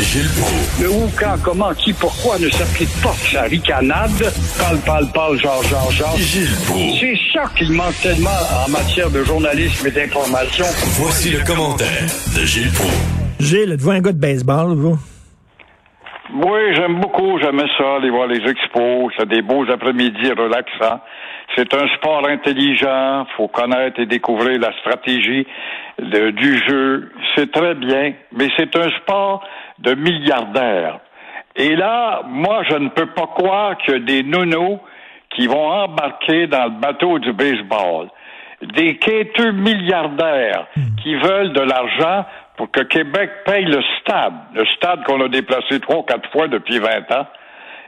Gilles Proulx. Le où, quand, comment, qui, pourquoi ne s'applique pas sa ricanade? Parle, parle, parle, genre, genre, genre. Gilles Proulx. C'est ça qu'il manque tellement en matière de journalisme et d'information. Voici le commentaire de Gilles Proulx. Gilles, êtes-vous un gars de baseball, vous? Oui, j'aime beaucoup, j'aime ça, aller voir les expos, c'est des beaux après-midi relaxants. C'est un sport intelligent, faut connaître et découvrir la stratégie de- du jeu. C'est très bien, mais c'est un sport de milliardaires. Et là, moi, je ne peux pas croire que des nounos qui vont embarquer dans le bateau du baseball, des quêteux milliardaires qui veulent de l'argent pour que Québec paye le stade, le stade qu'on a déplacé trois ou quatre fois depuis 20 ans,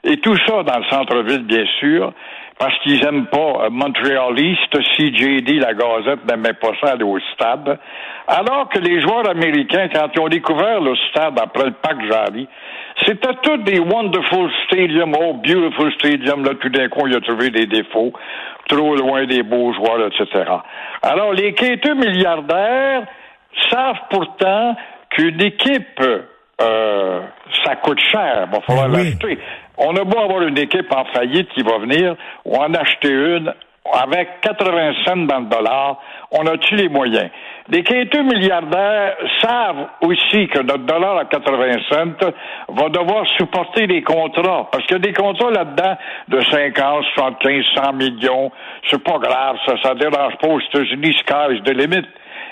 et tout ça dans le centre-ville, bien sûr, parce qu'ils aiment pas Montreal East, CJD, la Gazette n'aimait pas ça aller au stade. Alors que les joueurs américains, quand ils ont découvert le stade après le Pac Jarry, c'était tous des wonderful stadiums, oh beautiful stadium, là tout d'un coup il a trouvé des défauts, trop loin des beaux joueurs, etc. Alors les quêteux milliardaires savent pourtant qu'une équipe, euh, ça coûte cher, va falloir Ben oui. l'acheter. On a beau avoir une équipe en faillite qui va venir, ou en acheter une avec 80 cents dans le dollar, on a-tu les moyens? Les quêteux milliardaires savent aussi que notre dollar à 80 cents va devoir supporter des contrats. Parce qu'il y a des contrats là-dedans de 50, 75, 100 millions. C'est pas grave, ça, ça dérange pas aux États-Unis, sky's the limit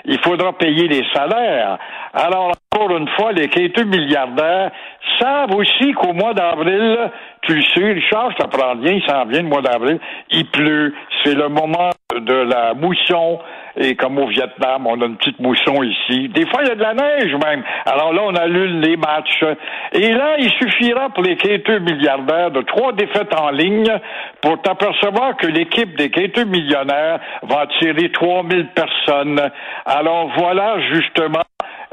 il faudra payer les salaires. Alors, encore une fois, les quêteux milliardaires savent aussi qu'au mois d'avril, tu le sais, Richard, je t'apprends bien, il s'en vient le mois d'avril, il pleut, c'est le moment de la mousson, et comme au Vietnam, on a une petite mousson ici. Des fois, il y a de la neige même. Alors là, on annule les matchs. Et là, il suffira pour les quêteux milliardaires de trois défaites en ligne pour t'apercevoir que l'équipe des quêteux millionnaires va attirer 3000 personnes. Alors voilà, justement,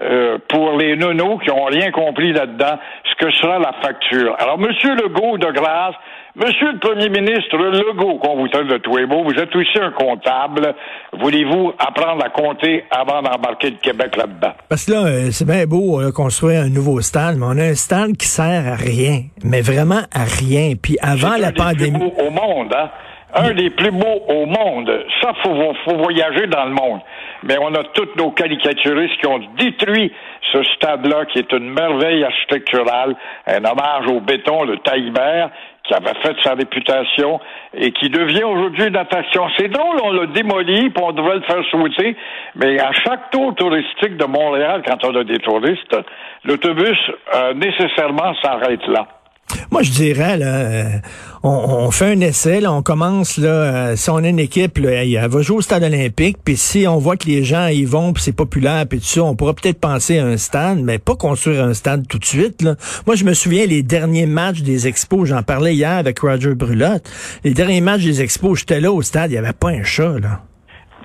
euh, pour les nonos qui ont rien compris là-dedans, ce que sera la facture. Alors, Monsieur Legault, de grâce, Monsieur le Premier ministre Legault, qu'on vous traite de tous les mots, vous êtes aussi un comptable. Voulez-vous apprendre à compter avant d'embarquer le Québec là-dedans? Parce que là, euh, c'est bien beau euh, construire un nouveau stade, mais on a un stade qui sert à rien, mais vraiment à rien. Puis avant la pandémie, au monde, hein? Un des plus beaux au monde. Ça, faut, faut voyager dans le monde. Mais on a tous nos caricaturistes qui ont détruit ce stade-là, qui est une merveille architecturale, un hommage au béton de Taillibert, qui avait fait sa réputation et qui devient aujourd'hui une attraction. C'est drôle, on l'a démoli, puis on devrait le faire sauter, mais à chaque tour touristique de Montréal, quand on a des touristes, l'autobus euh, nécessairement s'arrête là. Moi je dirais, là, euh, on, on fait un essai, là, on commence, là, euh, si on a une équipe, là, elle va jouer au stade olympique, puis si on voit que les gens y vont, puis c'est populaire, puis tout ça, on pourra peut-être penser à un stade, mais pas construire un stade tout de suite. Là. Moi, je me souviens les derniers matchs des expos, j'en parlais hier avec Roger Brulotte, les derniers matchs des expos, j'étais là au stade, il n'y avait pas un chat, là.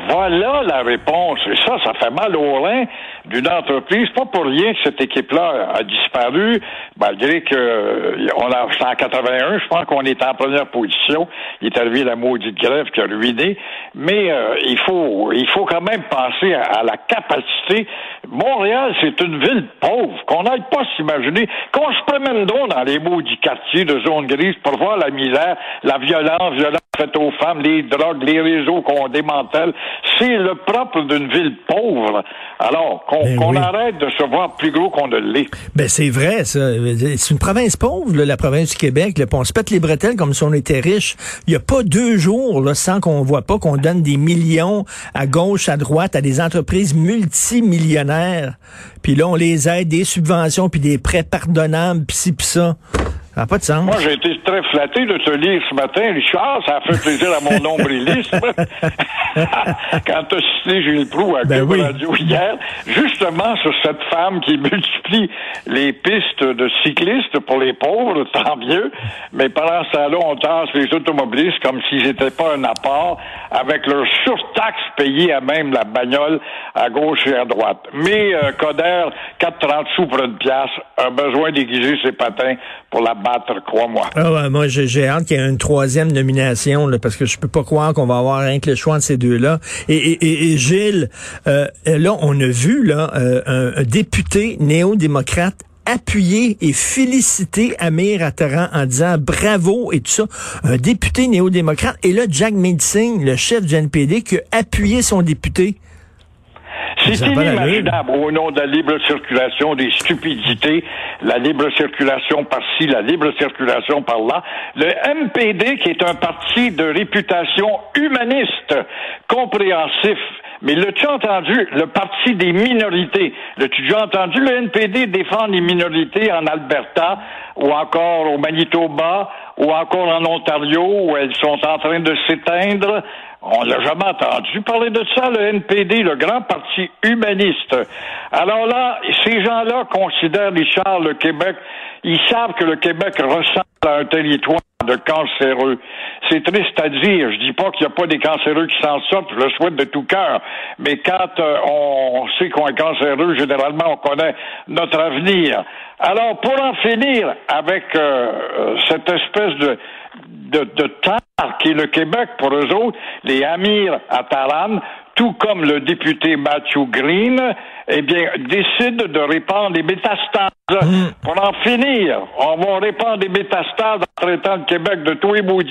Voilà la réponse. Et ça, ça fait mal au rein d'une entreprise. Pas pour rien que cette équipe-là a disparu, malgré que euh, on a, en 81, je pense qu'on est en première position. Il est arrivé la maudite grève qui a ruiné. Mais euh, il faut, il faut quand même penser à, à la capacité. Montréal, c'est une ville pauvre. Qu'on n'aille pas s'imaginer. Qu'on se promène donc dans les maudits quartiers de zone grise pour voir la misère, la violence, violence faite aux femmes, les drogues, les réseaux qu'on démantèle. C'est le propre d'une ville pauvre. Alors, qu'on Ben oui. arrête de se voir plus gros qu'on ne l'est. Ben c'est vrai, ça. C'est une province pauvre, là, la province du Québec. Là, on se pète les bretelles comme si on était riche. Il n'y a pas deux jours là, sans qu'on voit pas qu'on donne des millions à gauche, à droite, à des entreprises multimillionnaires. Puis là, on les aide, des subventions, puis des prêts pardonnables, puis ci, puis ça. Ça n'a pas de sens. Moi, j'ai été très flatté de te lire ce matin, Richard. Ça a fait plaisir à mon nombrilisme. Quand tu as cité Gilles Proux à Ben oui. Radio hier, justement sur cette femme qui multiplie les pistes de cyclistes pour les pauvres, tant mieux. Mais pendant ce temps-là, on tasse les automobilistes comme s'ils n'étaient pas un apport avec leur surtaxe payée à même la bagnole à gauche et à droite. Mais euh, Coder, 4,30 sous pour une pièce, a besoin d'aiguiser ses patins pour la battre, crois-moi. Ah moi, j'ai hâte qu'il y ait une troisième nomination, là, parce que je peux pas croire qu'on va avoir rien que le choix de ces deux-là. Et, et, et- et Gilles, euh, là, on a vu là euh, un, un député néo-démocrate appuyer et féliciter Amir Attaran en disant bravo et tout ça. Un député néo-démocrate. Et là, Jack Medsing, le chef du NPD, qui a appuyé son député. C'est inimaginable au nom de la libre circulation des stupidités, la libre circulation par-ci, la libre circulation par-là. Le MPD, qui est un parti de réputation humaniste, compréhensif, mais l'as-tu entendu, le parti des minorités? L'as-tu déjà entendu le NPD défendre les minorités en Alberta ou encore au Manitoba ou encore en Ontario où elles sont en train de s'éteindre? On l'a jamais entendu parler de ça, le NPD, le grand parti humaniste. Alors là, ces gens-là considèrent, Richard, le Québec, ils savent que le Québec ressemble à un territoire de cancéreux. C'est triste à dire. Je dis pas qu'il n'y a pas des cancéreux qui s'en sortent, je le souhaite de tout cœur. Mais quand euh, on sait qu'on est cancéreux, généralement, on connaît notre avenir. Alors, pour en finir avec euh, euh, cette espèce de, de, de tare qui est le Québec pour eux autres, les Amir Attaran, tout comme le député Matthew Green, eh bien, décident de répandre des métastases. Pour en finir, on va répandre des métastases en traitant le Québec de tous les mots.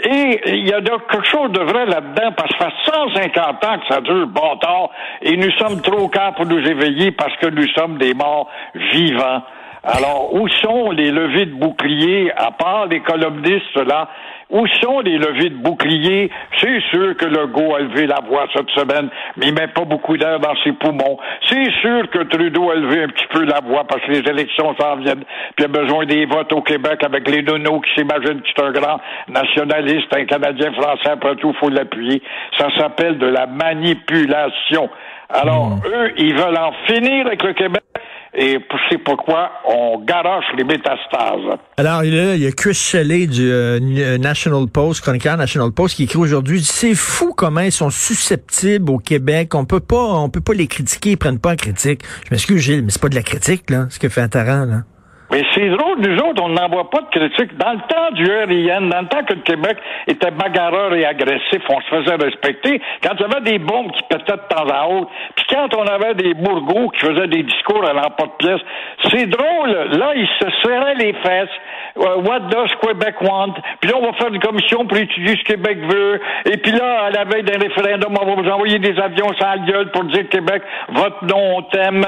Et il y a quelque chose de vrai là-dedans, parce que ça fait 150 ans que ça dure, bâtard, et nous sommes trop calmes pour nous éveiller parce que nous sommes des morts vivants. Alors, où sont les levées de boucliers, à part les columnistes là? Où sont les levées de boucliers? C'est sûr que Legault a levé la voix cette semaine, mais il met pas beaucoup d'air dans ses poumons. C'est sûr que Trudeau a levé un petit peu la voix parce que les élections s'en viennent, puis il a besoin des votes au Québec avec les nonos qui s'imaginent que c'est un grand nationaliste, un Canadien français, après tout, faut l'appuyer. Ça s'appelle de la manipulation. Alors, eux, ils veulent en finir avec le Québec, et c'est pourquoi on garoche les métastases. Alors il y a Chris Shelley du euh, National Post, chroniqueur National Post, qui écrit aujourd'hui c'est fou comment ils sont susceptibles au Québec. On peut pas, on peut pas les critiquer, ils prennent pas en critique. Je m'excuse Gilles, mais c'est pas de la critique là, ce que fait Attaran là. Mais c'est drôle, nous autres, on n'envoie pas de critiques. Dans le temps du RIN, dans le temps que le Québec était bagarreur et agressif, on se faisait respecter. Quand il y avait des bombes qui pétaient de temps à autre, puis quand on avait des bourgots qui faisaient des discours à l'emporte-pièce, c'est drôle. Là, ils se serraient les fesses. Euh, What does Quebec want? Puis là, on va faire une commission pour étudier ce que Québec veut. Et puis là, à la veille d'un référendum, on va vous envoyer des avions sans gueule pour dire Québec, votre nom, on t'aime.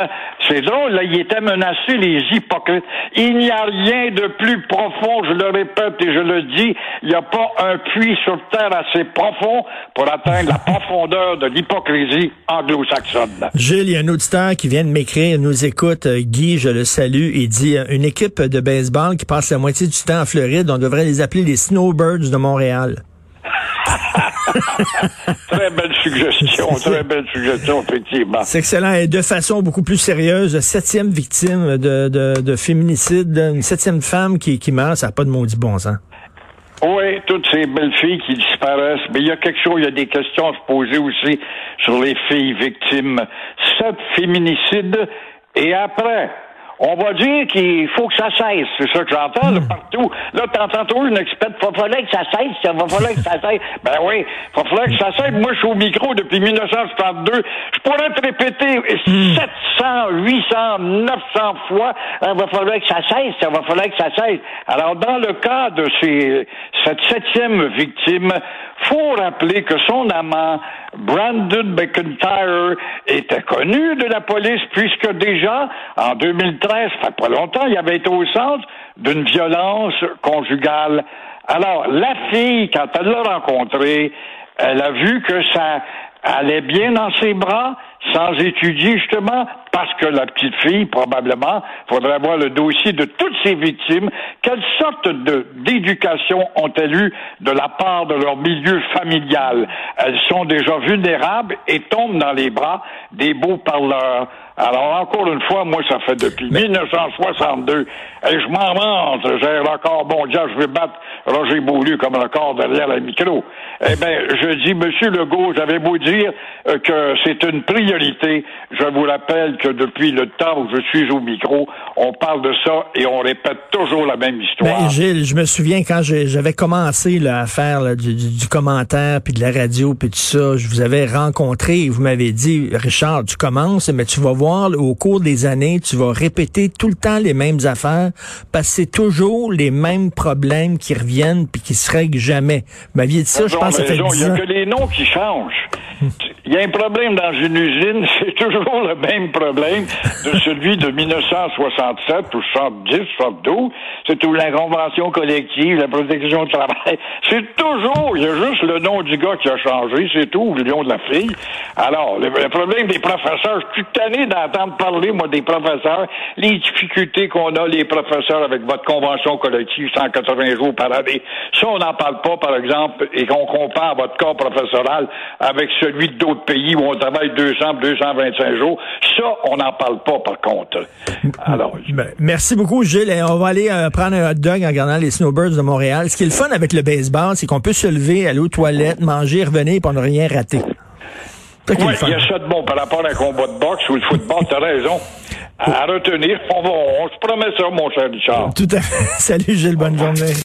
C'est drôle, là, ils étaient menacés, les hypocrites. Il n'y a rien de plus profond, je le répète et je le dis, il n'y a pas un puits sur Terre assez profond pour atteindre la profondeur de l'hypocrisie anglo-saxonne. Gilles, il un auditeur qui vient de m'écrire, il nous écoute, euh, Guy, je le salue, il dit euh, une équipe de baseball qui passe la moitié du temps en Floride, on devrait les appeler les Snowbirds de Montréal. Très belle suggestion, très belle suggestion, effectivement. C'est excellent. Et de façon beaucoup plus sérieuse, septième victime de, de, de féminicide, une septième femme qui, qui meurt, ça n'a pas de maudit bon sens. Oui, toutes ces belles filles qui disparaissent. Mais il y a quelque chose, il y a des questions à se poser aussi sur les filles victimes. Sept féminicides et après, on va dire qu'il faut que ça cesse. C'est ça que j'entends là, partout. Là, t'entends toujours une experte. Il va falloir que ça cesse. Il va falloir que ça cesse. Ben oui, il va falloir que ça cesse. Moi, je suis au micro depuis 1972. Je pourrais te répéter 700, 800, 900 fois. Il va falloir que ça cesse. Il va falloir que ça cesse. Alors, dans le cas de ces, cette septième victime, faut rappeler que son amant, Brandon McIntyre, était connu de la police puisque déjà, en 2013, ça fait pas longtemps, il avait été au centre d'une violence conjugale. Alors, la fille, quand elle l'a rencontré, elle a vu que ça allait bien dans ses bras, sans étudier justement parce que la petite fille, probablement, faudrait voir le dossier de toutes ces victimes. Quelle sorte de, d'éducation ont-elles eu de la part de leur milieu familial? Elles sont déjà vulnérables et tombent dans les bras des beaux parleurs. Alors, encore une fois, moi, ça fait depuis 1962. Et je m'en rentre. J'ai un record mondial. Je vais battre Roger Beaulieu comme record derrière le micro. Eh bien, je dis, Monsieur Legault, j'avais beau dire euh, que c'est une priorité. Je vous rappelle que depuis le temps où je suis au micro, on parle de ça et on répète toujours la même histoire. Ben, Gilles, je me souviens quand j'avais commencé là, à faire là, du, du, du, commentaire, puis de la radio, puis tout ça, je vous avais rencontré et vous m'avez dit, Richard, tu commences, mais tu vas voir au cours des années, tu vas répéter tout le temps les mêmes affaires parce que c'est toujours les mêmes problèmes qui reviennent puis qui se règlent jamais. Vous m'aviez dit ça, je pense que ça fait 10 Il n'y a que les noms qui changent. Il y a un problème dans une usine, c'est toujours le même problème de celui de 1967 ou 70, 72. C'est tout la convention collective, la protection du travail. C'est toujours, il y a juste le nom du gars qui a changé, c'est tout, ou le nom de la fille. Alors, le, le problème des professeurs, je suis tanné d'entendre parler, moi, des professeurs, les difficultés qu'on a, les professeurs, avec votre convention collective, 180 jours par année. Ça, on n'en parle pas, par exemple, et qu'on compare votre corps professoral avec celui d'autres pays où on travaille 200, 225 jours. Ça, on n'en parle pas, par contre. Alors, Merci beaucoup, Gilles. Et on va aller euh, prendre un hot dog en regardant les Snowbirds de Montréal. Ce qui est le fun avec le baseball, c'est qu'on peut se lever, aller aux toilettes, manger, revenir, et on n'a rien raté. Oui, il y a ça de bon par rapport à un combat de boxe ou le football, t'as raison. À retenir, on, va, on se promet ça, mon cher Richard. Tout à fait. Salut Gilles, bonne journée.